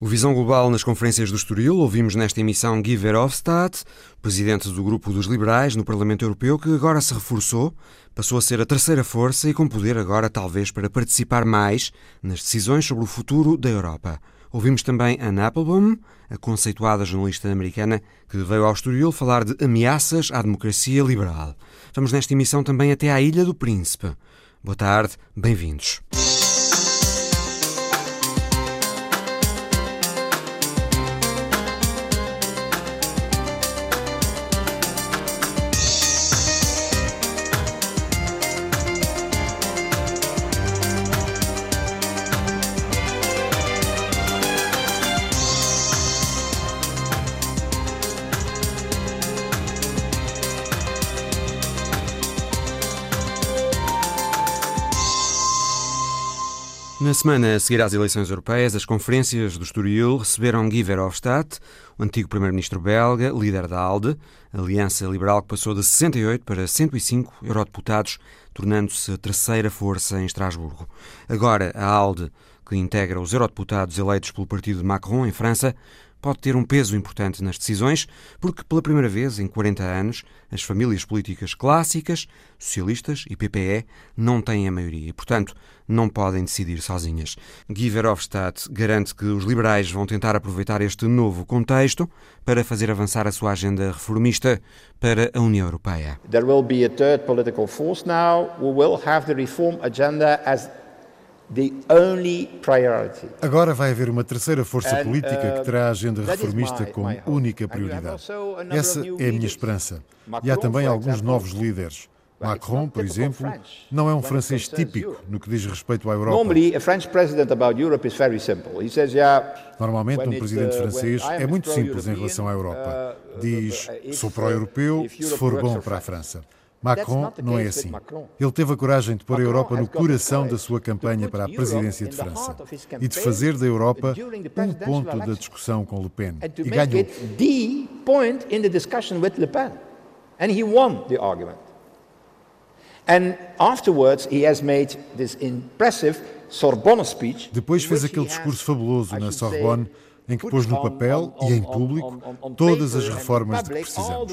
O Visão Global nas conferências do Estoril, ouvimos nesta emissão Guy Verhofstadt, presidente do Grupo dos Liberais no Parlamento Europeu, que agora se reforçou, passou a ser a terceira força e com poder agora talvez para participar mais nas decisões sobre o futuro da Europa. Ouvimos também Anne Applebaum, a conceituada jornalista americana que veio ao Estoril falar de ameaças à democracia liberal. Vamos nesta emissão também até à Ilha do Príncipe. Boa tarde, bem-vindos. Semana a seguir às eleições europeias, as conferências do Estoril receberam Guy Verhofstadt, o antigo primeiro-ministro belga, líder da ALDE, aliança liberal que passou de 68 para 105 eurodeputados, tornando-se a terceira força em Estrasburgo. Agora, a ALDE, que integra os eurodeputados eleitos pelo partido de Macron em França, pode ter um peso importante nas decisões, porque pela primeira vez em 40 anos as famílias políticas clássicas, socialistas e PPE, não têm a maioria e, portanto, não podem decidir sozinhas. Guy Verhofstadt garante que os liberais vão tentar aproveitar este novo contexto para fazer avançar a sua agenda reformista para a União Europeia. There will be a third political force now will have the reform agenda as Agora vai haver uma terceira força política que uh, terá a agenda reformista como única prioridade. Essa é a minha esperança. E há também alguns novos líderes. Macron, por exemplo, não é um francês típico no que diz respeito à Europa. Normalmente, um presidente uh, francês é muito simples em relação à Europa. Uh, Diz: sou pró-europeu se for bom para a França. Macron não é assim. Ele teve a coragem de pôr a Europa no coração da sua campanha para a presidência de França e de fazer da Europa um ponto da discussão com Le Pen. E ganhou. And he won the argument. And afterwards he has made this impressive Sorbonne speech. Depois fez aquele discurso fabuloso na Sorbonne em que pôs no papel e em público todas as reformas de que precisamos.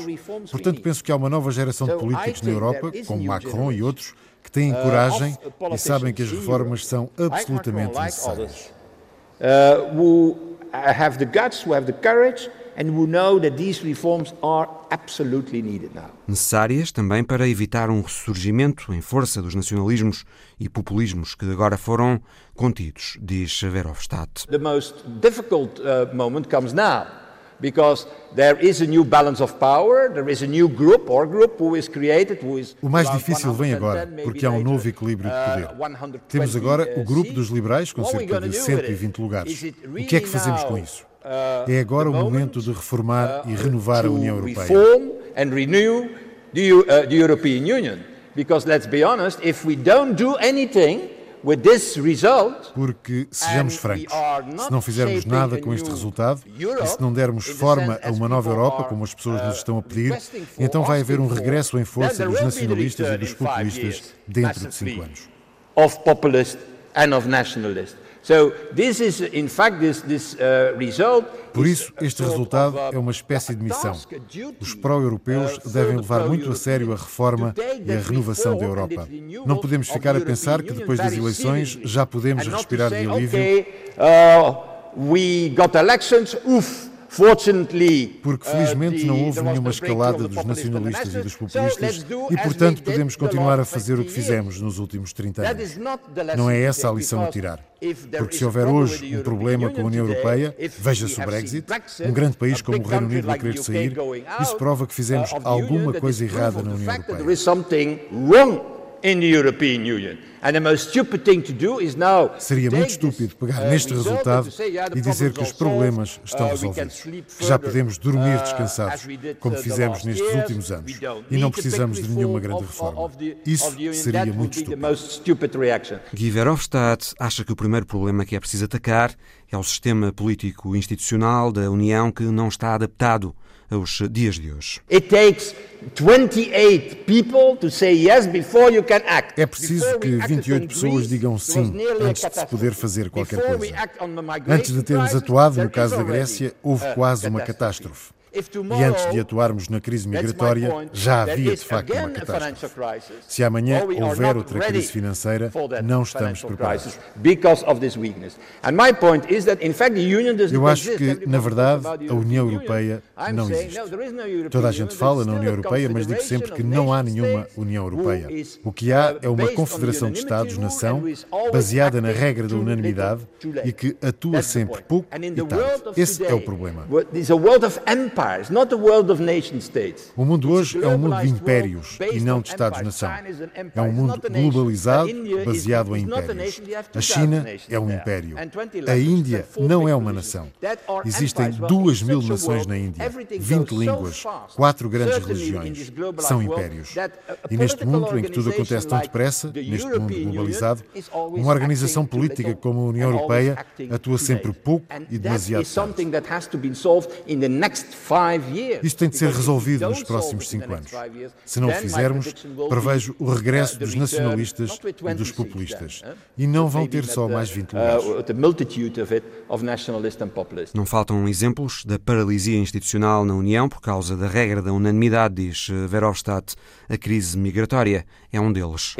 Portanto, penso que há uma nova geração de políticos na Europa, como Macron e outros, que têm uh, coragem e sabem que as reformas são absolutamente necessárias. Uh, who have the guts, who have the courage and who know that these reforms are absolutely needed now. Necessárias também para evitar um ressurgimento em força dos nacionalismos e populismos que agora foram contidos, diz Verhofstadt. The most difficult uh, moment comes now. Because there is a new balance of power, there is a new group or group who is created, who is O mais difícil vem agora, porque há um novo equilíbrio de poder. Uh, Temos agora o grupo dos liberais com cerca de 120 lugares. O que é que fazemos com isso? Uh, é agora o momento de reformar e uh, renovar a União Europeia. uh, porque sejamos francos, se não fizermos nada com este resultado e se não dermos forma a uma nova Europa, como as pessoas nos estão a pedir, então vai haver um regresso em força dos nacionalistas e dos populistas dentro de cinco anos. Of populist and of nationalist. Uh, Por isso, este resultado é uma espécie de missão. Os pró-europeus uh, devem levar muito a sério a reforma e a renovação da Europa. Não podemos ficar a pensar que depois das eleições já podemos respirar de alívio. Uh, porque felizmente não houve nenhuma escalada dos nacionalistas e dos populistas e, portanto, podemos continuar a fazer o que fizemos nos últimos 30 anos. Não é essa a lição a tirar. Porque se houver hoje um problema com a União Europeia, veja-se o Brexit, um grande país como o Reino Unido vai querer sair, isso prova que fizemos alguma coisa errada na União Europeia. Seria muito estúpido pegar uh, neste resultado e dizer que os problemas estão uh, resolvidos, que já podemos dormir uh, descansados, como fizemos nestes últimos anos, e não precisamos de nenhuma grande reforma. Isso seria muito estúpido. Guy Verhofstadt acha que o primeiro problema que é preciso atacar é o sistema político institucional da União que não está adaptado aos dias de hoje. É preciso que 28 pessoas digam sim antes de se poder fazer qualquer coisa. Antes de termos atuado no caso da Grécia, houve quase uma catástrofe. E antes de atuarmos na crise migratória, já havia de facto uma catástrofe. Se amanhã houver outra crise financeira, não estamos preparados. Eu acho que, na verdade, a União Europeia não existe. Toda a gente fala na União Europeia, mas digo sempre que não há nenhuma União Europeia. O que há é uma confederação de Estados-nação baseada na regra da unanimidade e que atua sempre pouco e tarde. Esse é o problema. O mundo hoje é um mundo de impérios e não de Estados-nação. É um mundo globalizado, baseado em impérios. A China é um império. A Índia não é uma nação. Existem duas mil nações na Índia, 20 línguas, quatro grandes religiões. São impérios. E neste mundo em que tudo acontece tão depressa, neste mundo globalizado, uma organização política como a União Europeia atua sempre pouco e demasiado tarde. Isto tem de ser resolvido nos próximos cinco anos. Se não o fizermos, prevejo o regresso dos nacionalistas e dos populistas. E não vão ter só mais 20 lugares. Não faltam exemplos da paralisia institucional na União por causa da regra da unanimidade, diz Verhofstadt. A crise migratória é um deles.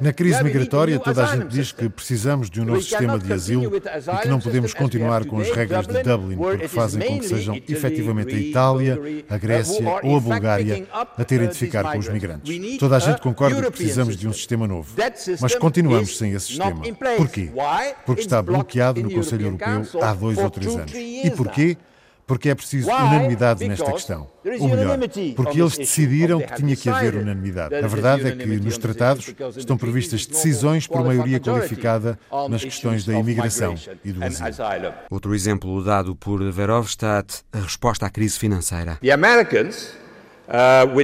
Na crise migratória, toda a gente diz que precisamos de um novo sistema de asilo e que não podemos continuar com as regras de Dublin porque fazem com que sejam efetivamente a Itália, a Grécia ou a Bulgária a terem de ficar com os migrantes. Toda a gente concorda que precisamos de um sistema novo, mas continuamos sem esse sistema. Porquê? Porque está bloqueado no Conselho Europeu há dois ou três anos. E porquê? Porque é preciso unanimidade nesta questão. Ou melhor, porque eles decidiram que tinha que haver unanimidade. A verdade é que nos tratados estão previstas decisões por maioria qualificada nas questões da imigração e do asilo. Outro exemplo dado por Verhofstadt, a resposta à crise financeira. Uh, uh,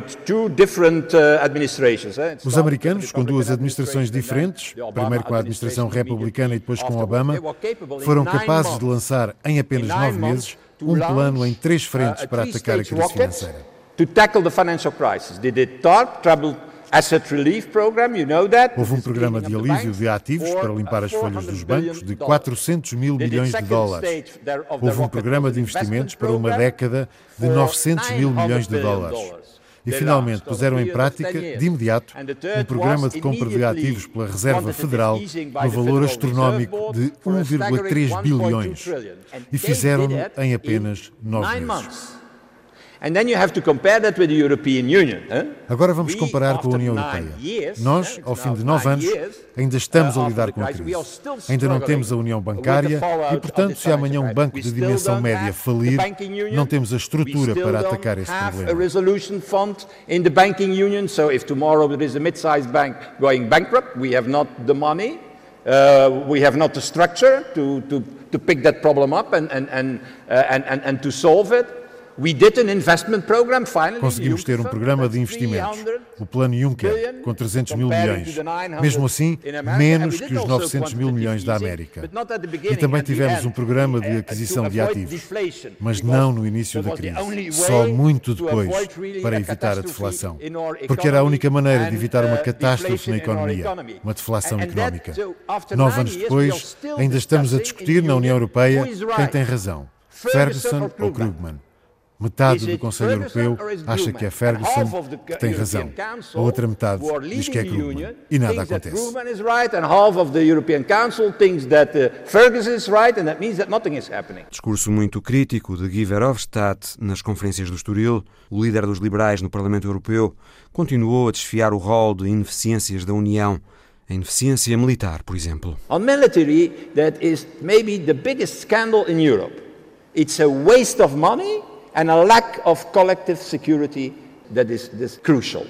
Os americanos, com duas administrações diferentes, primeiro com a administração republicana e depois com Obama, foram capazes de lançar em apenas nove meses um plano em três frentes para atacar a crise financeira. Houve um programa de alívio de ativos para limpar as folhas dos bancos de 400 mil milhões de dólares. Houve um programa de investimentos para uma década de 900 mil milhões de dólares. E finalmente puseram em prática, de imediato, um programa de compra de ativos pela Reserva Federal no valor astronómico de 1,3 bilhões. E fizeram-no em apenas nove meses. Agora vamos comparar com a União Europeia. Nós, ao fim de nove anos, ainda estamos a lidar com a crise. Ainda não temos a União Bancária e, portanto, se amanhã um banco de dimensão média falir, não temos a estrutura para atacar esse problema. Uh, we have not the structure to, to, to pick that problem up and, and, and, uh, and, and, and to solve it. Conseguimos ter um programa de investimentos, o Plano Juncker, com 300 mil milhões. Mesmo assim, menos que os 900 mil milhões da América. E também tivemos um programa de aquisição de ativos, mas não no início da crise, só muito depois, para evitar a deflação. Porque era a única maneira de evitar uma catástrofe na economia, uma deflação económica. Nove anos depois, ainda estamos a discutir na União Europeia quem tem razão, Ferguson ou Krugman. Metade do Conselho Europeu acha que é Ferguson que tem razão. A outra metade diz que é Krugman. E nada acontece. Discurso muito crítico de Guy Verhofstadt nas conferências do Estoril, o líder dos liberais no Parlamento Europeu continuou a desfiar o rol de ineficiências da União. A ineficiência militar, por exemplo. On military, that is maybe the biggest scandal in Europe. It's a waste of money and a lack of collective security that is, is crucial.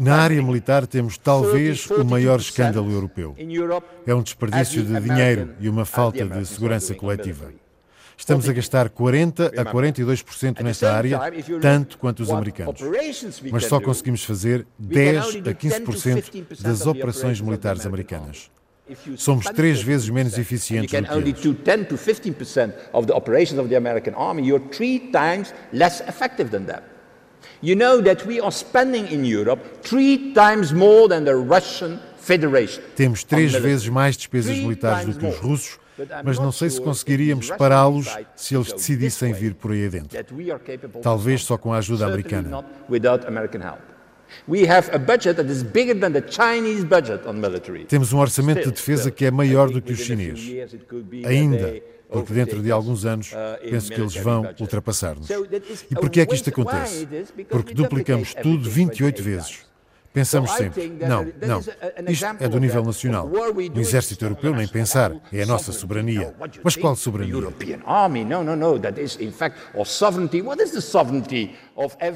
Na área militar temos talvez o maior escândalo europeu. É um desperdício de dinheiro e uma falta de segurança coletiva. Estamos a gastar 40 a 42% nesta área, tanto quanto os americanos. Mas só conseguimos fazer 10 a 15% das operações militares americanas. Somos três vezes menos eficientes do que eles. You know that we are spending in Europe three times more than the Russian Federation. Temos três vezes mais despesas militares do que os russos, mas não sei se conseguiríamos pará-los se eles decidissem vir por aí adentro. Talvez só com a ajuda americana. Temos um orçamento de defesa que é maior do que o chinês. Ainda, porque dentro de alguns anos uh, penso que eles vão ultrapassar-nos. E por que é que isto acontece? Porque duplicamos tudo 28 vezes. Pensamos sempre, não, não, isto é do nível nacional. O exército europeu nem pensar, é a nossa soberania. Mas qual soberania?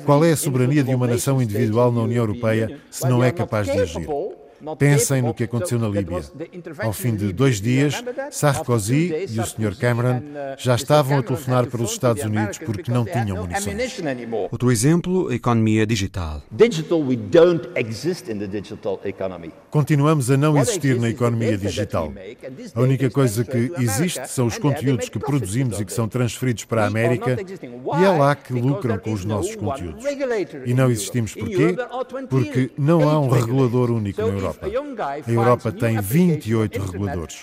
Qual é a soberania de uma nação individual na União Europeia se não é capaz de agir? Pensem no que aconteceu na Líbia. Ao fim de dois dias, Sarkozy e o Sr. Cameron já estavam a telefonar para os Estados Unidos porque não tinham munições. Outro exemplo, a economia digital. Continuamos a não existir na economia digital. A única coisa que existe são os conteúdos que produzimos e que são transferidos para a América e é lá que lucram com os nossos conteúdos. E não existimos porquê? Porque não há um regulador único na Europa. Europa. A Europa tem 28 reguladores.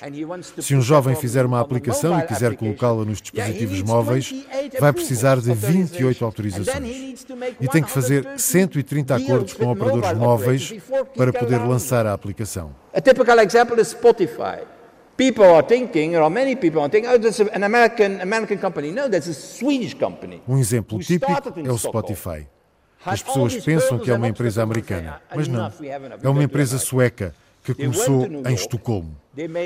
Se um jovem fizer uma aplicação e quiser colocá-la nos dispositivos móveis, vai precisar de 28 autorizações. E tem que fazer 130 acordos com operadores móveis para poder lançar a aplicação. A typical example is Spotify. People are thinking, or many people are thinking, oh, that's an American, American company. No, that's a Swedish company. Um exemplo típico é o Spotify. As pessoas pensam que é uma empresa americana, mas não. É uma empresa sueca que começou em Estocolmo.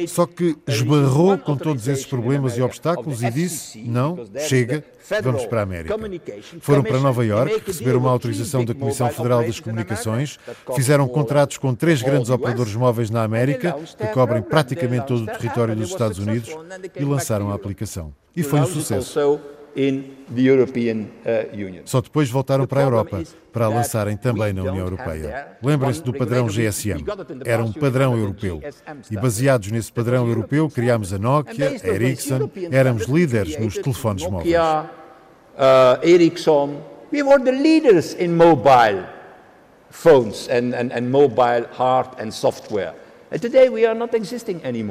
Só que esbarrou com todos esses problemas e obstáculos e disse: não, chega, vamos para a América. Foram para Nova York, receberam uma autorização da Comissão Federal das Comunicações, fizeram contratos com três grandes operadores móveis na América, que cobrem praticamente todo o território dos Estados Unidos, e lançaram a aplicação. E foi um sucesso. Uh, Só depois voltaram para a Europa para a lançarem também na União Europeia. Lembrem-se do padrão GSM. Era um padrão europeu. E baseados nesse padrão europeu, criámos a Nokia, a Ericsson, éramos líderes nos telefones móveis. Uh, Ericsson, we were the leaders in mobile phones and, and, and mobile hard and software.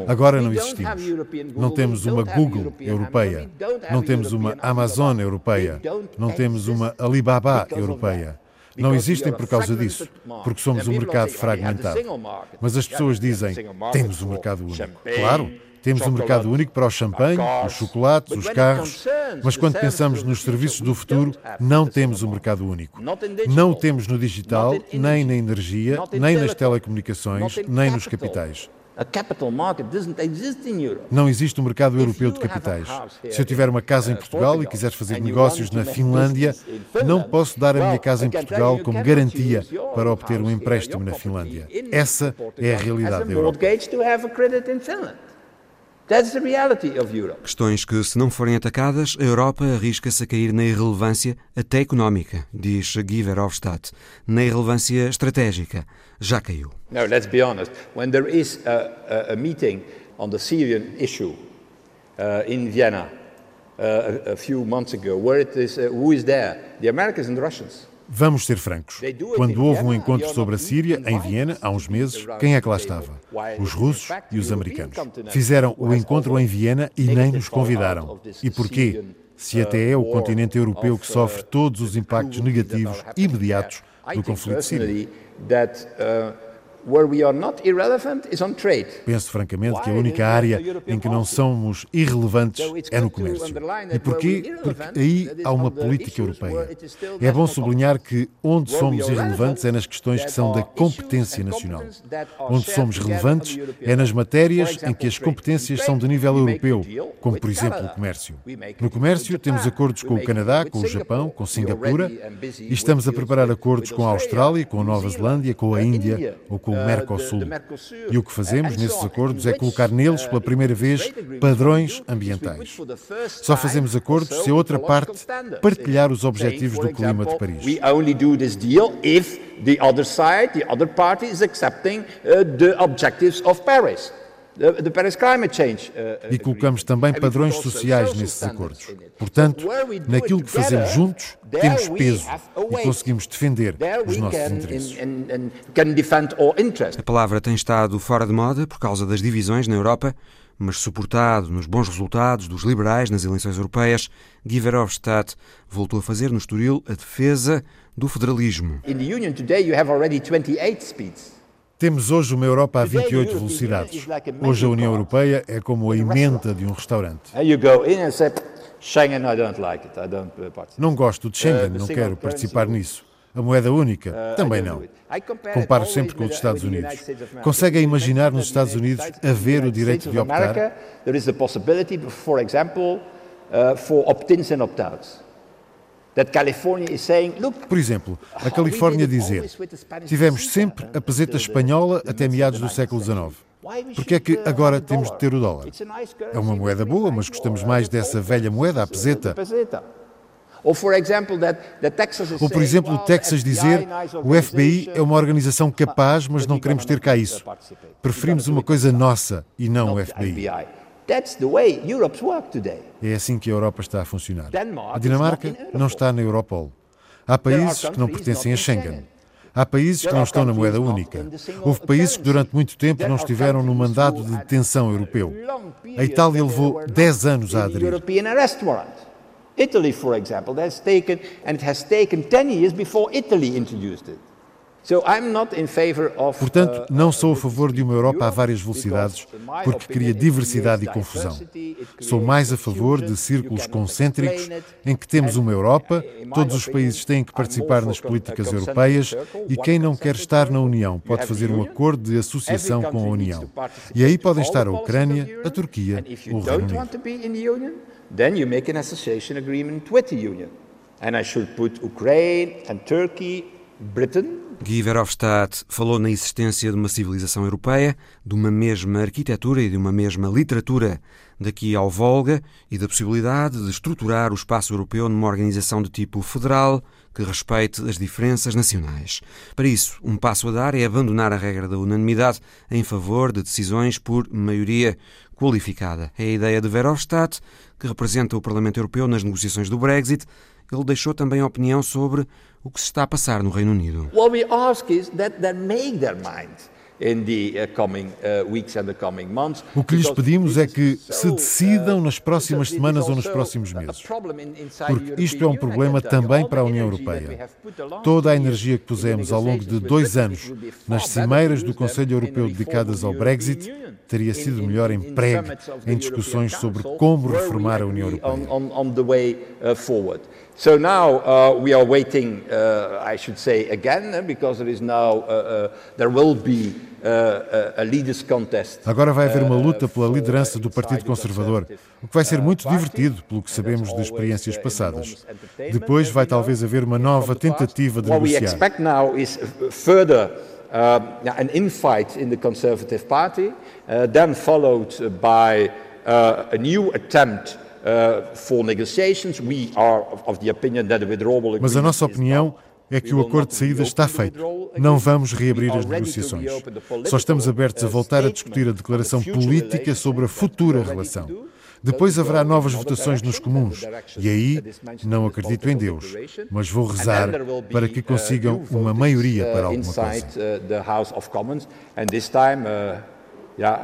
Agora não existimos. Não temos uma Google europeia, não temos uma Amazon europeia, não temos uma Alibaba europeia. Não existem por causa disso, porque somos um mercado fragmentado. Mas as pessoas dizem: temos um mercado único. Claro, temos um mercado único para o champanhe, os chocolates, os carros, mas quando pensamos nos serviços do futuro, não temos um mercado único. Não o temos no digital, nem na energia, nem nas telecomunicações, nem nos capitais. Não existe um mercado europeu de capitais. Se eu tiver uma casa em uh, Portugal e quiser fazer negócios na Finlândia, não posso dar a minha casa em Portugal como garantia para obter um empréstimo na Finlândia. Essa é a realidade da Europa. Questões que, se não forem atacadas, a Europa arrisca-se a cair na irrelevância até económica, diz Guy Verhofstadt. Na irrelevância estratégica, já caiu. No, let's be honest. When there is a, a, a meeting on the Syrian issue uh, in Vienna uh, a, a few months ago, where it is, uh, who is there? The Americans and the Russians. Vamos ser francos. Quando houve um encontro sobre a Síria, em Viena, há uns meses, quem é que lá estava? Os russos e os americanos. Fizeram o encontro em Viena e nem nos convidaram. E porquê? Se até é o continente europeu que sofre todos os impactos negativos imediatos do conflito sírio. Penso francamente que a única área em que não somos irrelevantes é no comércio. E porquê? Porque aí há uma política europeia. É bom sublinhar que onde somos irrelevantes é nas questões que são da competência nacional. Onde somos relevantes é nas matérias em que as competências são de nível europeu, como por exemplo o comércio. No comércio temos acordos com o Canadá, com o Japão, com Singapura e estamos a preparar acordos com a Austrália, com a Nova Zelândia, com a Índia ou com com o Mercosul. E o que fazemos nesses acordos é colocar neles pela primeira vez padrões ambientais. Só fazemos acordos se a outra parte partilhar os objetivos do clima de Paris. the other side, the other party is accepting uh, the objectives of Paris. E colocamos também padrões sociais nesses acordos. Portanto, naquilo que fazemos juntos, temos peso e conseguimos defender os nossos interesses. A palavra tem estado fora de moda por causa das divisões na Europa, mas suportado nos bons resultados dos liberais nas eleições europeias, Guy Verhofstadt voltou a fazer no Estoril a defesa do federalismo. In the Union today you have already 28 speeds. Temos hoje uma Europa a 28 velocidades. Hoje a União Europeia é como a emenda de um restaurante. Não gosto de Schengen, não quero participar nisso. A moeda única? Também não. Comparo sempre com os Estados Unidos. Conseguem imaginar nos Estados Unidos haver o direito de optar? There is a possibility, for example, uh, for opt-ins and opt-outs. Por exemplo, a Califórnia dizer: tivemos sempre a peseta espanhola até meados do século XIX. Por que é que agora temos de ter o dólar? É uma moeda boa, mas gostamos mais dessa velha moeda, a peseta. Ou, por exemplo, o Texas dizer o FBI é uma organização capaz, mas não queremos ter cá isso. Preferimos uma coisa nossa e não o FBI. É assim que a Europa está a funcionar. A Dinamarca não está na Europol. Há países que não pertencem a Schengen. Há países que não estão na moeda única. Houve países que durante muito tempo não estiveram no mandado de detenção europeu. A Itália levou 10 anos a aderir. Italy, for example, has taken, and it has taken 10 years before Italy introduced it. Portanto, uh, não sou a favor de uma Europa a várias velocidades, porque cria diversidade e confusão. Sou mais a favor de círculos concêntricos em que temos uma Europa, todos os países têm que participar nas políticas europeias e quem não quer estar na União pode fazer um acordo de associação com a União. E aí podem estar a Ucrânia, a Turquia ou o Reino Unido. And I should put Ukraine and Turkey, Guy Verhofstadt falou na existência de uma civilização europeia, de uma mesma arquitetura e de uma mesma literatura daqui ao Volga e da possibilidade de estruturar o espaço europeu numa organização de tipo federal que respeite as diferenças nacionais. Para isso, um passo a dar é abandonar a regra da unanimidade em favor de decisões por maioria qualificada. É a ideia de Verhofstadt, que representa o Parlamento Europeu nas negociações do Brexit. Ele deixou também a opinião sobre o que se está a passar no Reino Unido. What we ask is that they make their mind. Uh, uh, o que lhes pedimos é que se decidam nas próximas semanas ou nos próximos meses. Porque isto é um problema também para a União Europeia. Toda a energia que pusemos ao longo de dois anos nas cimeiras do Conselho Europeu dedicadas ao Brexit teria sido melhor emprego em discussões sobre como reformar a União Europeia. So now uh, we are waiting, uh, I should say again, uh, because there is now, uh, uh, there will be uh, a leaders contest. Agora vai haver uma luta pela liderança do Partido Conservador, o que vai ser muito divertido, pelo que sabemos de experiências passadas. Depois vai talvez haver uma nova tentativa de negociar. What we expect now is further uh, an infight in the Conservative Party, uh, then followed by uh, a new attempt mas a nossa opinião é que o acordo de saída está feito. Não vamos reabrir as negociações. Só estamos abertos a voltar a discutir a declaração política sobre a futura relação. Depois haverá novas votações nos comuns. E aí, não acredito em Deus, mas vou rezar para que consigam uma maioria para alguma coisa. Yeah,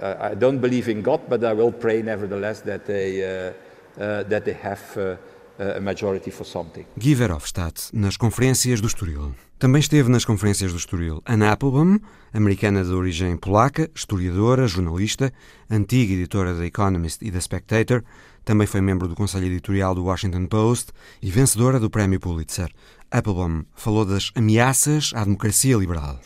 uh, I don't believe in God, but I will pray nevertheless that they, uh, uh, that they have a majority for something. Guy Verhofstadt, nas conferências do Estoril. Também esteve nas conferências do Estoril Anna Applebaum, americana de origem polaca, historiadora, jornalista, antiga editora da Economist e da Spectator, também foi membro do conselho editorial do Washington Post e vencedora do Prémio Pulitzer. Applebaum falou das ameaças à democracia liberal.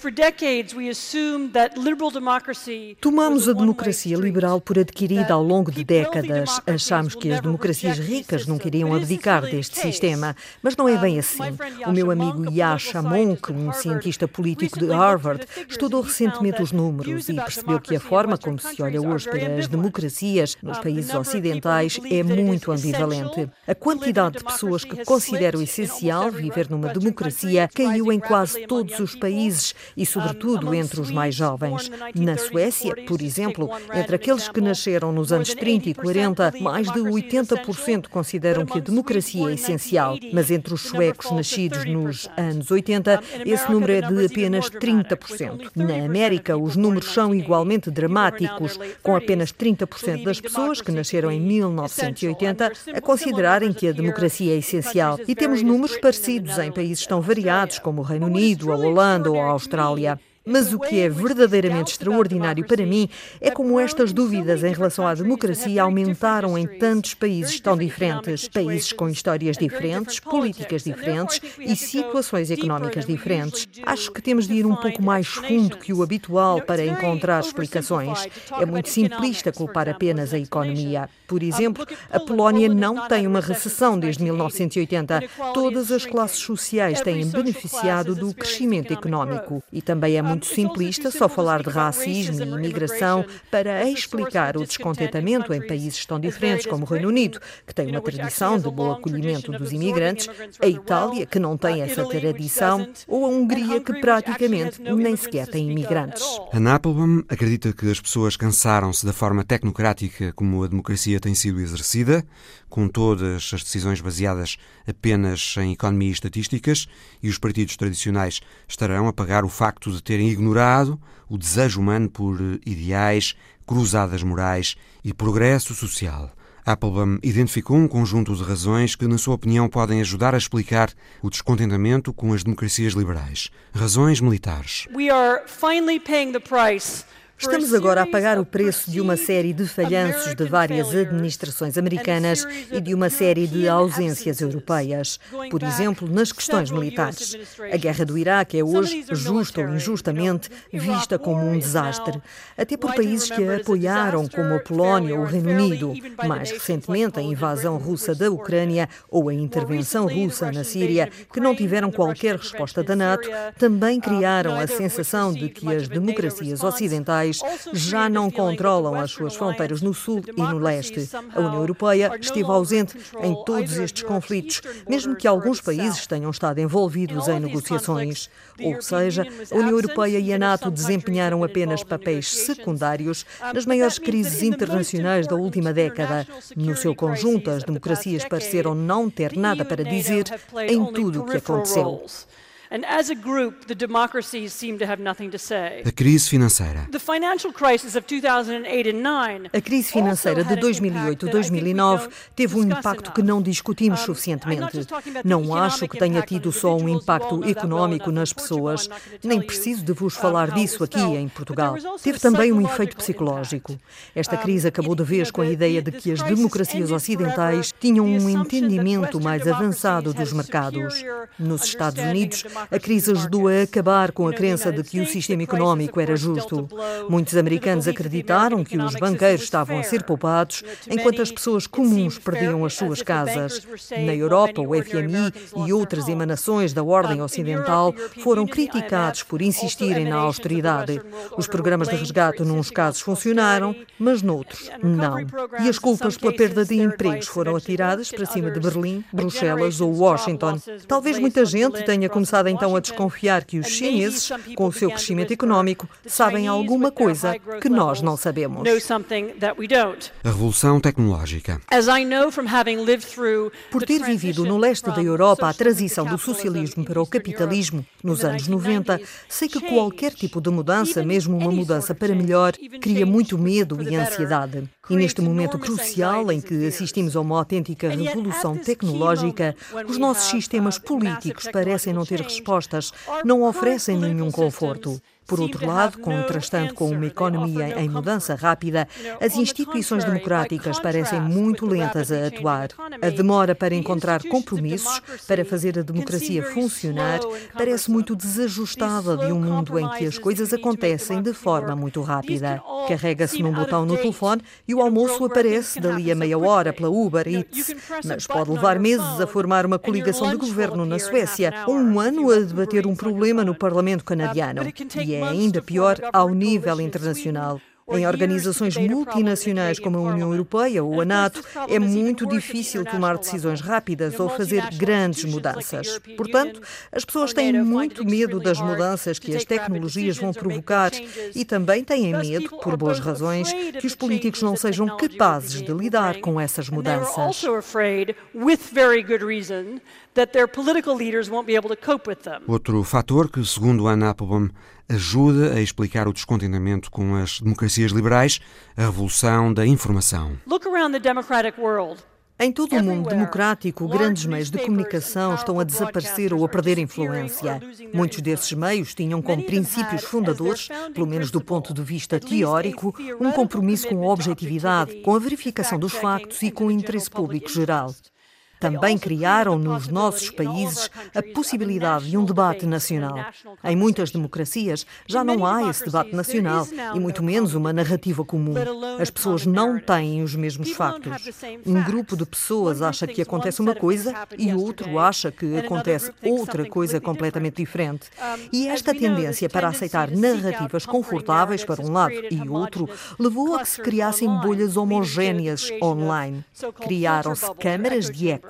Tomamos a democracia liberal por adquirida ao longo de décadas. Achamos que as democracias ricas nunca iriam abdicar deste sistema, mas não é bem assim. O meu amigo Yasha Mon Funk, um cientista político de Harvard, estudou recentemente os números e percebeu que a forma como se olha hoje para as democracias nos países ocidentais é muito ambivalente. A quantidade de pessoas que consideram essencial viver numa democracia caiu em quase todos os países e, sobretudo, entre os mais jovens. Na Suécia, por exemplo, entre aqueles que nasceram nos anos 30 e 40, mais de 80% consideram que a democracia é essencial, mas entre os suecos nascidos nos anos 80, esse número é de apenas 30%. Na América, os números são igualmente dramáticos, com apenas 30% das pessoas que nasceram em 1980 a considerarem que a democracia é essencial. E temos números parecidos em países tão variados como o Reino Unido, a Holanda ou a Austrália. Mas o que é verdadeiramente extraordinário para mim é como estas dúvidas em relação à democracia aumentaram em tantos países tão diferentes. Países com histórias diferentes, políticas diferentes e situações económicas diferentes. Acho que temos de ir um pouco mais fundo que o habitual para encontrar explicações. É muito simplista culpar apenas a economia. Por exemplo, a Polónia não tem uma recessão desde 1980. Todas as classes sociais têm beneficiado do crescimento económico. E também é muito muito simplista só falar de racismo e imigração para explicar o descontentamento em países tão diferentes como o Reino Unido, que tem uma tradição de bom acolhimento dos imigrantes, a Itália, que não tem essa tradição, ou a Hungria, que praticamente nem sequer tem imigrantes. A Applebaum acredita que as pessoas cansaram-se da forma tecnocrática como a democracia tem sido exercida, com todas as decisões baseadas apenas em economia e estatísticas, e os partidos tradicionais estarão a pagar o facto de terem ignorado o desejo humano por ideais, cruzadas morais e progresso social. Applebaum identificou um conjunto de razões que, na sua opinião, podem ajudar a explicar o descontentamento com as democracias liberais. Razões militares. We are finally paying the price Estamos agora a pagar o preço de uma série de falhanços de várias administrações americanas e de uma série de ausências europeias. Por exemplo, nas questões militares. A guerra do Iraque é hoje, justa ou injustamente, vista como um desastre. Até por países que a apoiaram, como a Polónia ou o Reino Unido. Mais recentemente, a invasão russa da Ucrânia ou a intervenção russa na Síria, que não tiveram qualquer resposta da NATO, também criaram a sensação de que as democracias ocidentais já não controlam as suas fronteiras no sul e no leste. A União Europeia esteve ausente em todos estes conflitos, mesmo que alguns países tenham estado envolvidos em negociações. Ou seja, a União Europeia e a NATO desempenharam apenas papéis secundários nas maiores crises internacionais da última década. No seu conjunto, as democracias pareceram não ter nada para dizer em tudo o que aconteceu. And as a group, the democracies seem to have nothing to say. A crise financeira. The financial crisis of 2008 and 9. A crise financeira de 2008-2009 teve um impacto que não discutimos suficientemente. Não acho que tenha tido só um impacto económico nas pessoas, nem preciso de vos falar disso aqui em Portugal. Teve também um efeito psicológico. Esta crise acabou de vez com a ideia de que as democracias ocidentais tinham um entendimento mais avançado dos mercados. Nos Estados Unidos, a crise ajudou a acabar com a crença de que o sistema económico era justo. Muitos americanos acreditaram que os banqueiros estavam a ser poupados, enquanto as pessoas comuns perdiam as suas casas. Na Europa, o FMI e outras emanações da ordem ocidental foram criticados por insistirem na austeridade. Os programas de resgate, nos casos, funcionaram, mas noutros, não. E as culpas pela perda de empregos foram atiradas para cima de Berlim, Bruxelas ou Washington. Talvez muita gente tenha começado então a desconfiar que os chineses, com o seu crescimento económico, sabem alguma coisa que nós não sabemos. A revolução tecnológica. Por ter vivido no leste da Europa a transição do socialismo para o capitalismo nos anos 90, sei que qualquer tipo de mudança, mesmo uma mudança para melhor, cria muito medo e ansiedade. E neste momento crucial em que assistimos a uma autêntica revolução tecnológica, os nossos sistemas políticos parecem não ter respostas, não oferecem nenhum conforto. Por outro lado, contrastando com uma economia em mudança rápida, as instituições democráticas parecem muito lentas a atuar. A demora para encontrar compromissos para fazer a democracia funcionar parece muito desajustada de um mundo em que as coisas acontecem de forma muito rápida. Carrega-se num botão no telefone e o almoço aparece dali a meia hora pela Uber Eats. Mas pode levar meses a formar uma coligação de governo na Suécia, ou um ano a debater um problema no Parlamento canadiano. E é ainda pior ao nível internacional. Em organizações multinacionais como a União Europeia ou a NATO, é muito difícil tomar decisões rápidas ou fazer grandes mudanças. Portanto, as pessoas têm muito medo das mudanças que as tecnologias vão provocar e também têm medo, por boas razões, que os políticos não sejam capazes de lidar com essas mudanças. Outro fator que, segundo Anna Applebaum, ajuda a explicar o descontentamento com as democracias liberais, a revolução da informação. Look around the democratic world. Em todo o mundo democrático, grandes meios de comunicação estão a desaparecer ou a perder influência. Muitos desses meios tinham como princípios fundadores, pelo menos do ponto de vista teórico, um compromisso com a objetividade, com a verificação dos factos e com o interesse público geral. Também criaram nos nossos países a possibilidade de um debate nacional. Em muitas democracias já não há esse debate nacional e muito menos uma narrativa comum. As pessoas não têm os mesmos factos. Um grupo de pessoas acha que acontece uma coisa e outro acha que acontece outra coisa completamente diferente. E esta tendência para aceitar narrativas confortáveis para um lado e outro levou a que se criassem bolhas homogéneas online. Criaram-se câmaras de eco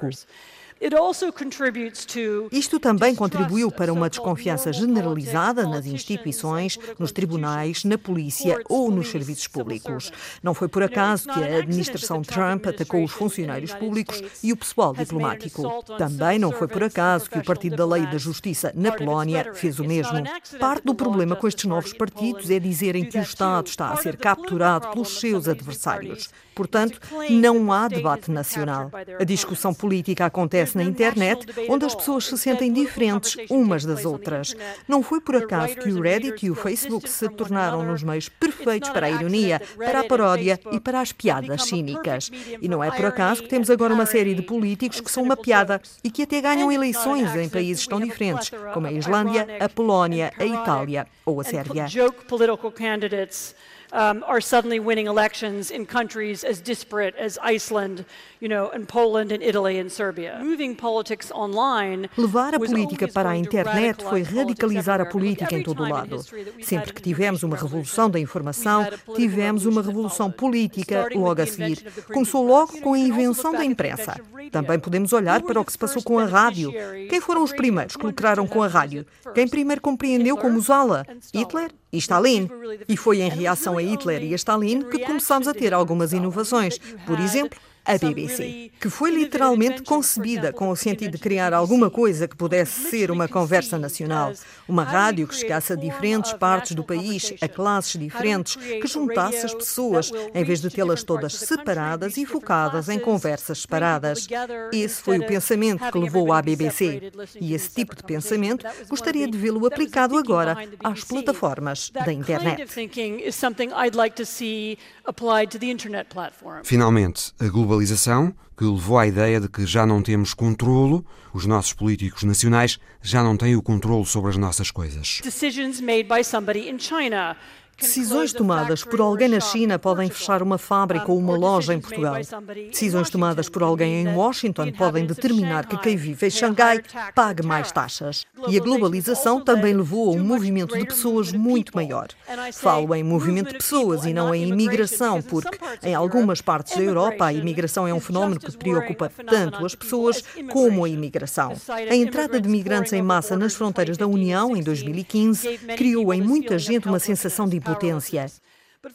isto também contribuiu para uma desconfiança generalizada nas instituições, nos tribunais, na polícia ou nos serviços públicos. Não foi por acaso que a administração Trump atacou os funcionários públicos e o pessoal diplomático. Também não foi por acaso que o Partido da Lei e da Justiça na Polónia fez o mesmo. Parte do problema com estes novos partidos é dizerem que o Estado está a ser capturado pelos seus adversários. Portanto, não há debate nacional. A discussão política acontece na internet, onde as pessoas se sentem diferentes umas das outras. Não foi por acaso que o Reddit e o Facebook se tornaram nos meios perfeitos para a ironia, para a paródia e para as piadas cínicas. E não é por acaso que temos agora uma série de políticos que são uma piada e que até ganham eleições em países tão diferentes, como a Islândia, a Polónia, a Itália ou a Sérvia um, are suddenly winning elections in countries as disparate as Iceland, you know, and Poland and Italy and Serbia. Moving politics online Levar a política para a internet foi radicalizar a política em todo o lado. Sempre que tivemos uma revolução da informação, tivemos uma revolução política logo a seguir. Começou logo com a invenção da imprensa. Também podemos olhar para o que se passou com a rádio. Quem foram os primeiros que lucraram com a rádio? Quem primeiro compreendeu como usá-la? Hitler e Stalin. E foi em reação a Hitler e a Stalin que começámos a ter algumas inovações. Por exemplo, a BBC, que foi literalmente concebida com o sentido de criar alguma coisa que pudesse ser uma conversa nacional, uma rádio que chegasse a diferentes partes do país, a classes diferentes, que juntasse as pessoas, em vez de tê-las todas separadas e focadas em conversas separadas. Esse foi o pensamento que levou à BBC. E esse tipo de pensamento gostaria de vê-lo aplicado agora às plataformas da internet. Finalmente, a globalização, que levou à ideia de que já não temos controlo, os nossos políticos nacionais já não têm o controlo sobre as nossas coisas. Decisions made by somebody in China Decisões tomadas por alguém na China podem fechar uma fábrica ou uma loja em Portugal. Decisões tomadas por alguém em Washington podem determinar que quem vive em Xangai pague mais taxas. E a globalização também levou a um movimento de pessoas muito maior. Falo em movimento de pessoas e não em imigração, porque em algumas partes da Europa a imigração é um fenómeno que preocupa tanto as pessoas como a imigração. A entrada de migrantes em massa nas fronteiras da União em 2015 criou em muita gente uma sensação de potência.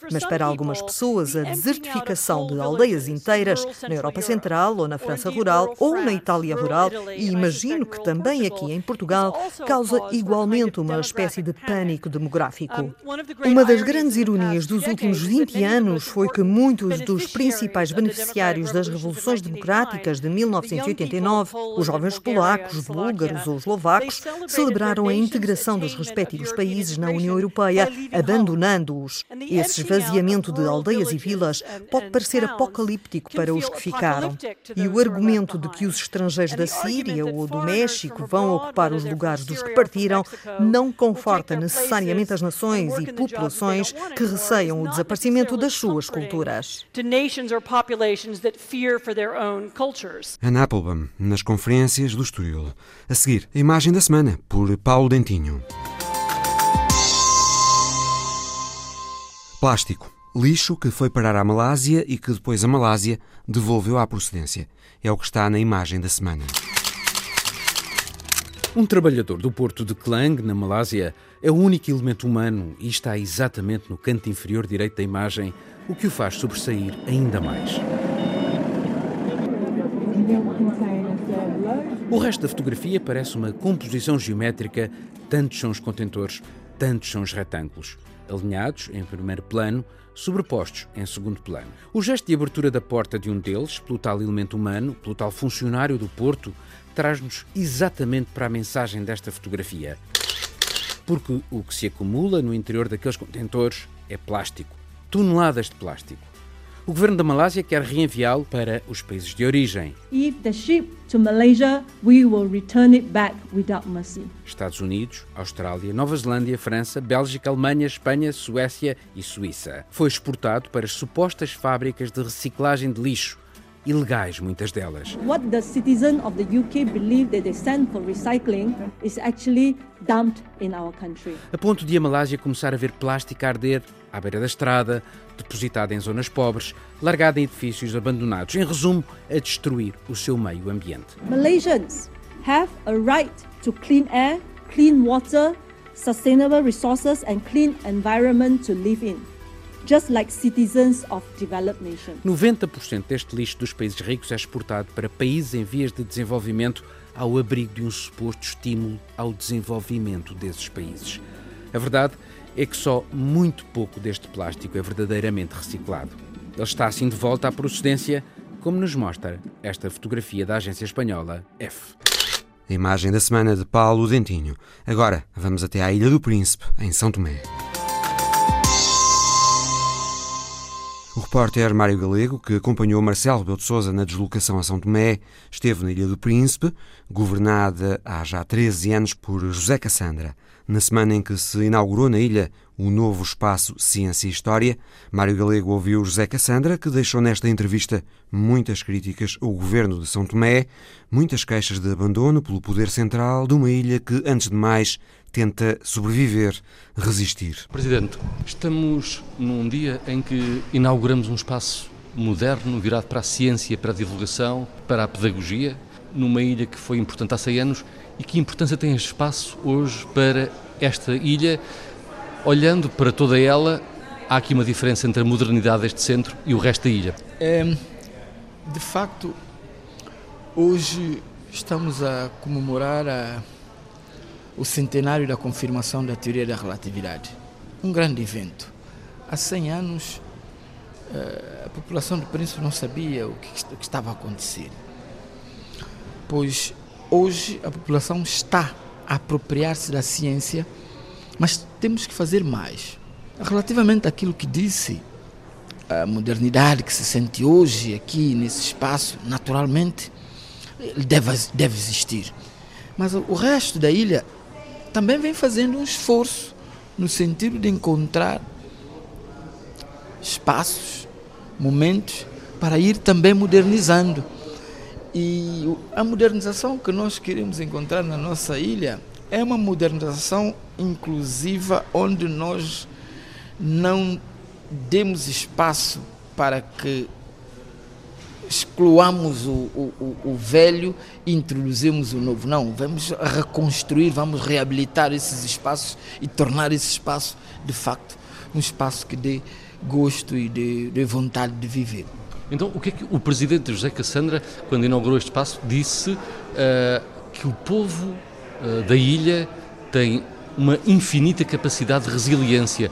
Mas para algumas pessoas, a desertificação de aldeias inteiras na Europa Central ou na França rural ou na Itália rural, e imagino que também aqui em Portugal, causa igualmente uma espécie de pânico demográfico. Uma das grandes ironias dos últimos 20 anos foi que muitos dos principais beneficiários das revoluções democráticas de 1989, os jovens polacos, búlgaros ou eslovacos, celebraram a integração dos respectivos países na União Europeia, abandonando-os. Esse esvaziamento de aldeias e vilas pode parecer apocalíptico para os que ficaram. E o argumento de que os estrangeiros da Síria ou do México vão ocupar os lugares dos que partiram não conforta necessariamente as nações e populações que receiam o desaparecimento das suas culturas. Ana Applebaum, nas conferências do Estoril. A seguir, a imagem da semana, por Paulo Dentinho. Plástico. Lixo que foi parar à Malásia e que depois a Malásia devolveu à procedência. É o que está na imagem da semana. Um trabalhador do porto de Klang, na Malásia, é o único elemento humano e está exatamente no canto inferior direito da imagem, o que o faz sobressair ainda mais. O resto da fotografia parece uma composição geométrica, tantos são os contentores, tantos são os retângulos, alinhados em primeiro plano, sobrepostos em segundo plano. O gesto de abertura da porta de um deles, pelo tal elemento humano, pelo tal funcionário do porto, traz-nos exatamente para a mensagem desta fotografia. Porque o que se acumula no interior daqueles contentores é plástico, toneladas de plástico. O governo da Malásia quer reenviá-lo para os países de origem. If the ship to Malaysia, we will return it back without mercy. Estados Unidos, Austrália, Nova Zelândia, França, Bélgica, Alemanha, Espanha, Suécia e Suíça. Foi exportado para as supostas fábricas de reciclagem de lixo ilegais, muitas delas. What the citizens of the UK believe that they send for recycling is actually dumped in our country. A ponto de a Malásia começar a ver plástico a arder à beira da estrada, depositado em zonas pobres, largado em edifícios abandonados, em resumo, a destruir o seu meio ambiente. Malaysians have a right to clean air, clean water, sustainable resources and clean environment to live in just like citizens of developed nations. 90% deste lixo dos países ricos é exportado para países em vias de desenvolvimento ao abrigo de um suposto estímulo ao desenvolvimento desses países. A verdade é que só muito pouco deste plástico é verdadeiramente reciclado. Ele está assim de volta à procedência, como nos mostra esta fotografia da agência espanhola F. A imagem da semana de Paulo Dentinho. Agora vamos até à Ilha do Príncipe, em São Tomé. O repórter Mário Galego, que acompanhou Marcelo Rebelo de na deslocação a São Tomé, esteve na Ilha do Príncipe, governada há já 13 anos por José Cassandra. Na semana em que se inaugurou na ilha o novo espaço Ciência e História, Mário Galego ouviu José Cassandra, que deixou nesta entrevista muitas críticas ao governo de São Tomé, muitas queixas de abandono pelo poder central de uma ilha que, antes de mais, tenta sobreviver, resistir. Presidente, estamos num dia em que inauguramos um espaço moderno virado para a ciência, para a divulgação, para a pedagogia, numa ilha que foi importante há 100 anos e que importância tem este espaço hoje para esta ilha? Olhando para toda ela, há aqui uma diferença entre a modernidade deste centro e o resto da ilha. É, de facto, hoje estamos a comemorar a, o centenário da confirmação da teoria da relatividade. Um grande evento. Há 100 anos, eh, a população do Príncipe não sabia o que, o que estava a acontecer. Pois hoje a população está a apropriar-se da ciência, mas temos que fazer mais. Relativamente àquilo que disse, a modernidade que se sente hoje aqui nesse espaço, naturalmente, deve, deve existir. Mas o resto da ilha também vem fazendo um esforço no sentido de encontrar espaços, momentos para ir também modernizando. E a modernização que nós queremos encontrar na nossa ilha é uma modernização inclusiva onde nós não demos espaço para que excluamos o, o, o, velho e introduzimos o novo. Não, vamos reconstruir, vamos reabilitar esses espaços e tornar esse espaço, de facto, um espaço que dê gosto e de, de vontade de viver. Então, o que é que o presidente José Cassandra, quando inaugurou este espaço, disse uh, que o povo uh, da ilha tem uma infinita capacidade de resiliência.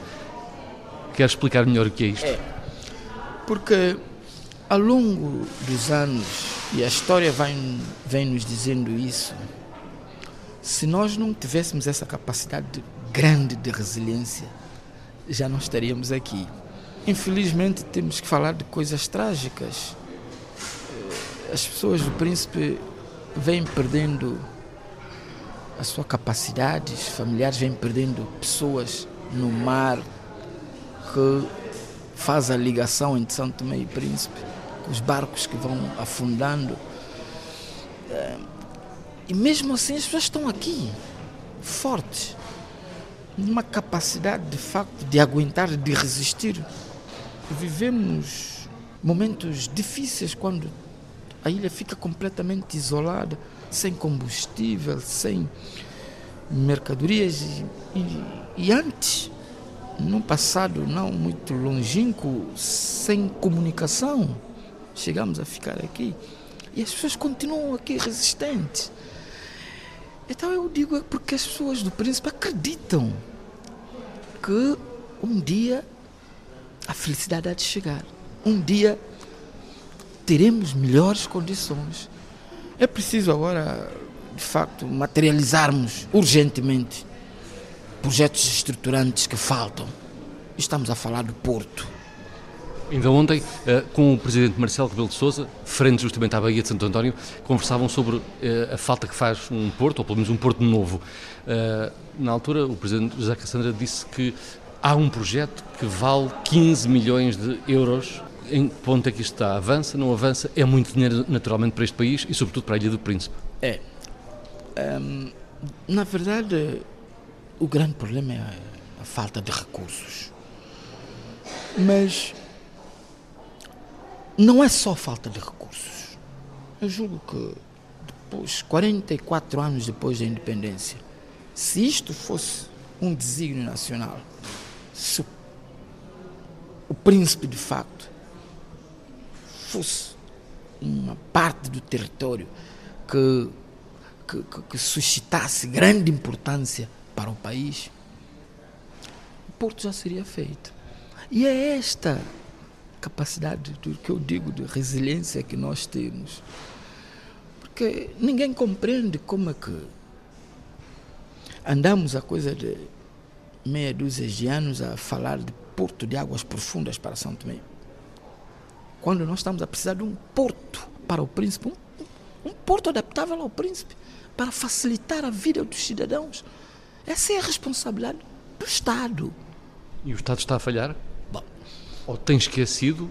Quer explicar melhor o que é isto? É, porque ao longo dos anos, e a história vem nos dizendo isso, se nós não tivéssemos essa capacidade grande de resiliência, já não estaríamos aqui. Infelizmente, temos que falar de coisas trágicas. Eh, as pessoas do Príncipe vêm perdendo a sua capacidade, os familiares vêm perdendo pessoas no mar que faz a ligação entre São Tomé e Príncipe, os barcos que vão afundando. Eh, e mesmo assim as pessoas estão aqui, fortes, numa capacidade de facto de aguentar, de resistir. Vivemos momentos difíceis quando a ilha fica completamente isolada, sem combustível, sem mercadorias. E, e, e antes, no passado não muito longínquo, sem comunicação, chegamos a ficar aqui. E as pessoas continuam aqui resistentes. Então eu digo é porque as pessoas do príncipe acreditam que um dia a felicidade há de chegar. Um dia teremos melhores condições. É preciso agora, de facto, materializarmos urgentemente projetos estruturantes que faltam. Estamos a falar do Porto. Ainda ontem, eh, com o presidente Marcelo Rebelo de Sousa, frente justamente à Baía de Santo António, conversavam sobre eh, a falta que faz um porto, ou pelo menos um porto novo. Eh, na altura, o presidente José Cassandra disse que há um projeto que vale 15 milhões de euros. Em que ponto é que isto está? Avança, não avança? É muito dinheiro, naturalmente, para este país e, sobretudo, para a Ilha do Príncipe. É. Um, na verdade, o grande problema é a falta de recursos. Mas não é só falta de recursos. Eu julgo que depois, 44 anos depois da independência, se isto fosse um desígnio nacional, se o príncipe de facto fosse uma parte do território que, que, que suscitasse grande importância para o país, o Porto já seria feito. E é esta capacidade do que eu digo de resiliência que nós temos. Porque ninguém compreende como é que andamos a coisa de meia dúzia de anos a falar de porto de águas profundas para São Tomé. Quando nós estamos a precisar de um porto para o príncipe, um, um porto adaptável ao príncipe, para facilitar a vida dos cidadãos. Essa é a responsabilidade do Estado. E o Estado está a falhar? ou tem esquecido?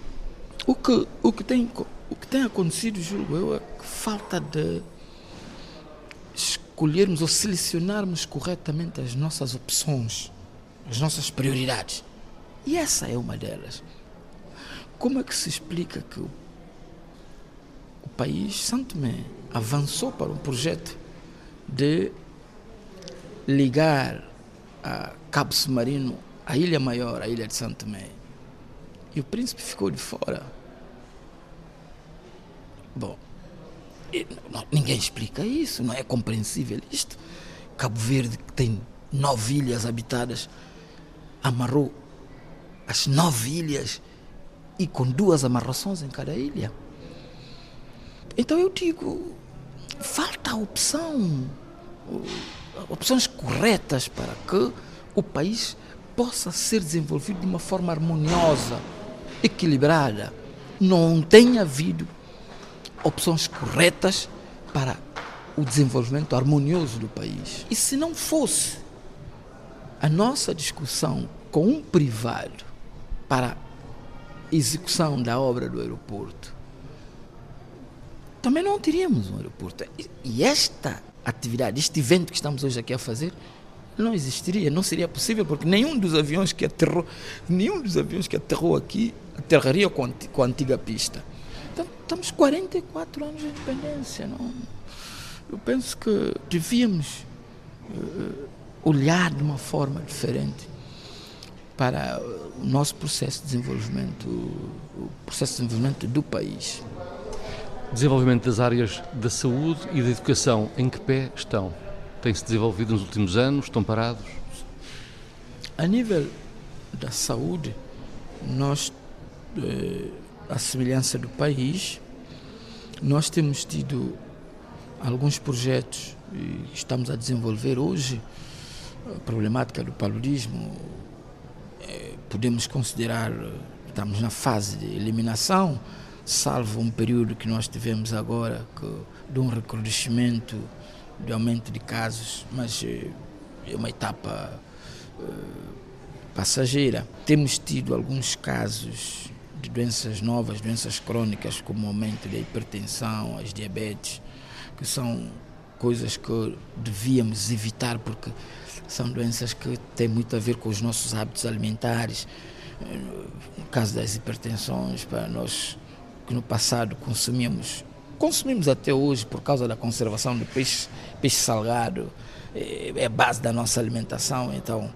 O que, o que, tem, o que tem acontecido, julgo eu, é que falta de escolhermos ou selecionarmos corretamente as nossas opções, as nossas prioridades. E essa é uma delas. Como é que se explica que o, o país, Santo Tomé, avançou para um projeto de ligar a Cabo Submarino à Ilha Maior, à Ilha de Santo Tomé, e o príncipe ficou de fora. Bom, ninguém explica isso, não é compreensível isto. Cabo Verde, que tem nove ilhas habitadas, amarrou as nove ilhas e com duas amarrações em cada ilha. Então eu digo, falta opção, opções corretas para que o país possa ser desenvolvido de uma forma harmoniosa equilibrada. Não tem havido opções corretas para o desenvolvimento harmonioso do país. E se não fosse a nossa discussão com um privado para execução da obra do aeroporto, também não teríamos um aeroporto. E esta atividade, este evento que estamos hoje aqui a fazer, não existiria, não seria possível, porque nenhum dos aviões que aterrou, nenhum dos aviões que aterrou aqui aterraria com, a antiga pista. Então, estamos 44 anos de independência. Não? Eu penso que devíamos uh, olhar de uma forma diferente para o nosso processo de desenvolvimento, o processo de desenvolvimento do país. Desenvolvimento das áreas da saúde e da educação, em que pé estão? Tem-se desenvolvido nos últimos anos? Estão parados? A nível da saúde, nós, eh, à semelhança do país, nós temos tido alguns projetos e estamos a desenvolver hoje. Problemática do paludismo, eh, podemos considerar, estamos na fase de eliminação, salvo um período que nós tivemos agora que, de um recrudescimento, de aumento de casos, mas eh, é uma etapa passageira. Temos tido alguns casos de doenças novas, doenças crônicas, como o aumento da hipertensão, as diabetes, que são coisas que devíamos evitar porque são doenças que têm muito a ver com os nossos hábitos alimentares. No caso das hipertensões, para nós que no passado consumíamos, consumimos até hoje por causa da conservação do peixe, peixe salgado, é, é base da nossa alimentação, então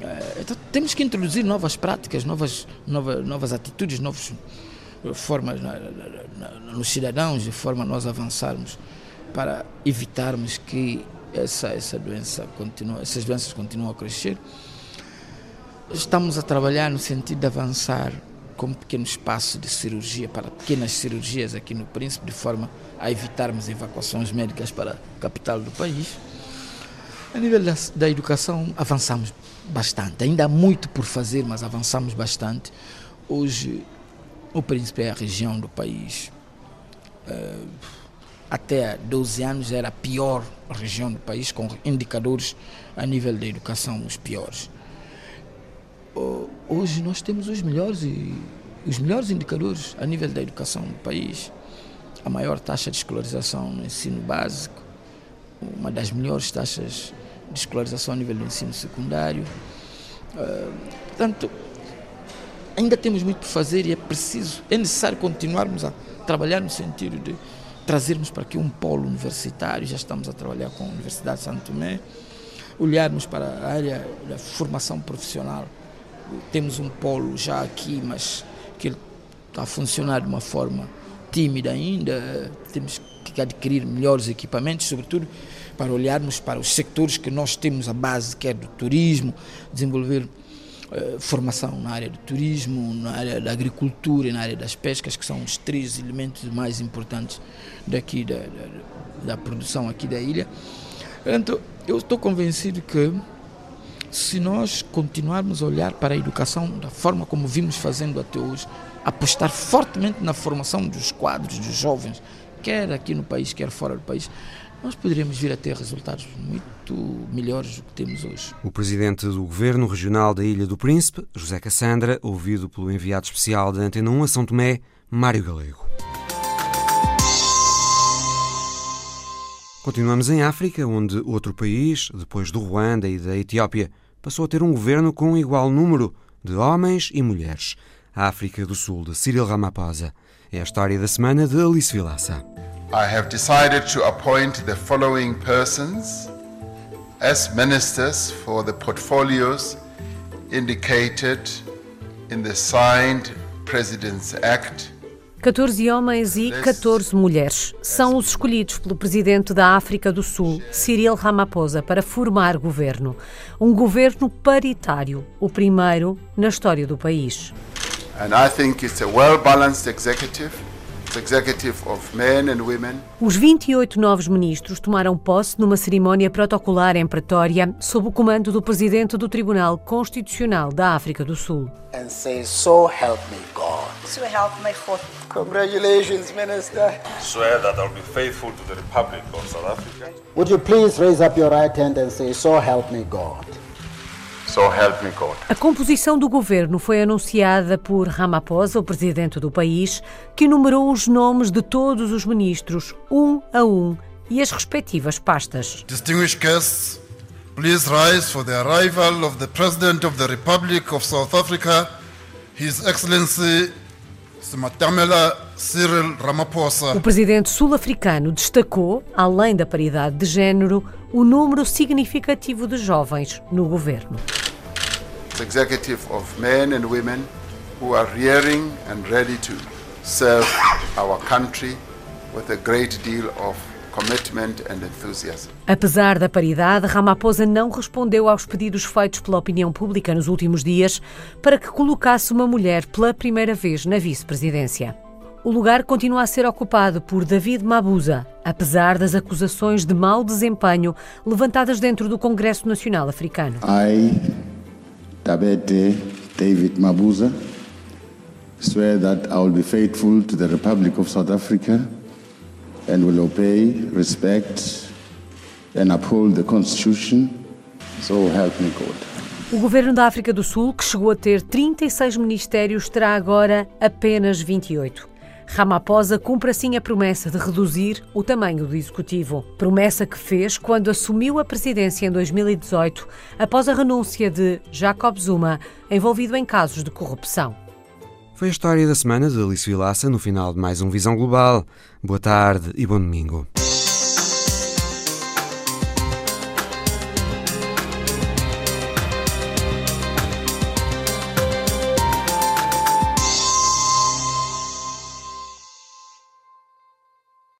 é, então, temos que introduzir novas práticas, novas, novas, novas atitudes, novas formas na, na, na, nos cidadãos, de forma a nós avançarmos para evitarmos que essa, essa doença continue, essas doenças continuem a crescer. Estamos a trabalhar no sentido de avançar com um pequeno espaço de cirurgia para pequenas cirurgias aqui no Príncipe, de forma a evitarmos evacuações médicas para a capital do país. A nível da, da educação, avançamos bastante. Ainda há muito por fazer, mas avançamos bastante. Hoje, o Príncipe é a região do país. Uh, até 12 anos era a pior região do país, com indicadores a nível da educação os piores. Hoje nós temos os melhores e os melhores indicadores a nível da educação do país. A maior taxa de escolarização no ensino básico, uma das melhores taxas de escolarização a nível do ensino secundário. Uh, portanto, ainda temos muito por fazer e é preciso, é necessário continuarmos a trabalhar no sentido de trazermos para aqui um polo universitário, já estamos a trabalhar com a Universidade de Santo Tomé, olharmos para a área da formação profissional. Temos um polo já aqui, mas que ele está a funcionar de uma forma tímida ainda, temos que adquirir melhores equipamentos, sobretudo para olharmos para os sectores que nós temos a base, que é do turismo, desenvolver formação na área do turismo, na área da agricultura e na área das pescas, que são os três elementos mais importantes daqui da, da, da produção aqui da ilha. Portanto, eu estou convencido que se nós continuarmos a olhar para a educação da forma como vimos fazendo até hoje, apostar fortemente na formação dos quadros, dos jovens, quer aqui no país, quer fora do país, nós poderíamos vir a ter resultados muito melhores do que temos hoje. O presidente do Governo Regional da Ilha do Príncipe, José Cassandra, ouvido pelo enviado especial da Antena 1 a São Tomé, Mário Galego. Continuamos em África, onde outro país, depois do Ruanda e da Etiópia, passou a ter um governo com igual número de homens e mulheres. A África do Sul, de Cyril Ramaphosa. É a história da semana de Alice Vilaça. I have decided to appoint the following persons as ministers for the portfolios indicated in the signed President's Act 14 homens e 14 mulheres são os escolhidos pelo presidente da África do Sul, Cyril Ramaphosa, para formar governo. Um governo paritário, o primeiro na história do país. And I think it's a well-balanced executive os 28 novos ministros tomaram posse numa cerimónia protocolar em Pretória, sob o comando do presidente do Tribunal Constitucional da África do Sul. And say, so help me God. So help me God. Congratulations, Minister. Swear that I'll be faithful to the Republic of South Africa. Would you please raise up your right hand and say, so help me God. So help me God. A composição do governo foi anunciada por Ramaphosa, o presidente do país, que enumerou os nomes de todos os ministros, um a um, e as respectivas pastas. Distinguished guests, please rise for the arrival of the President of the Republic of South Africa, His Excellency. O presidente sul-africano destacou, além da paridade de género, o número significativo de jovens no governo. executive of men and women who are rearing and ready to serve our country with a great deal of. Apesar da paridade, Ramaphosa não respondeu aos pedidos feitos pela opinião pública nos últimos dias para que colocasse uma mulher pela primeira vez na vice-presidência. O lugar continua a ser ocupado por David Mabuza, apesar das acusações de mau desempenho levantadas dentro do Congresso Nacional Africano. I, Tabete David Mabuza, swear that I will be faithful to the Republic of South Africa and will obey, respect and uphold the Constitution. So help me God. O governo da África do Sul, que chegou a ter 36 ministérios, terá agora apenas 28. Ramaphosa cumpre assim a promessa de reduzir o tamanho do executivo. Promessa que fez quando assumiu a presidência em 2018, após a renúncia de Jacob Zuma, envolvido em casos de corrupção. Foi a história da semana de Alice Vilaça no final de mais um Visão Global. Boa tarde e bom domingo.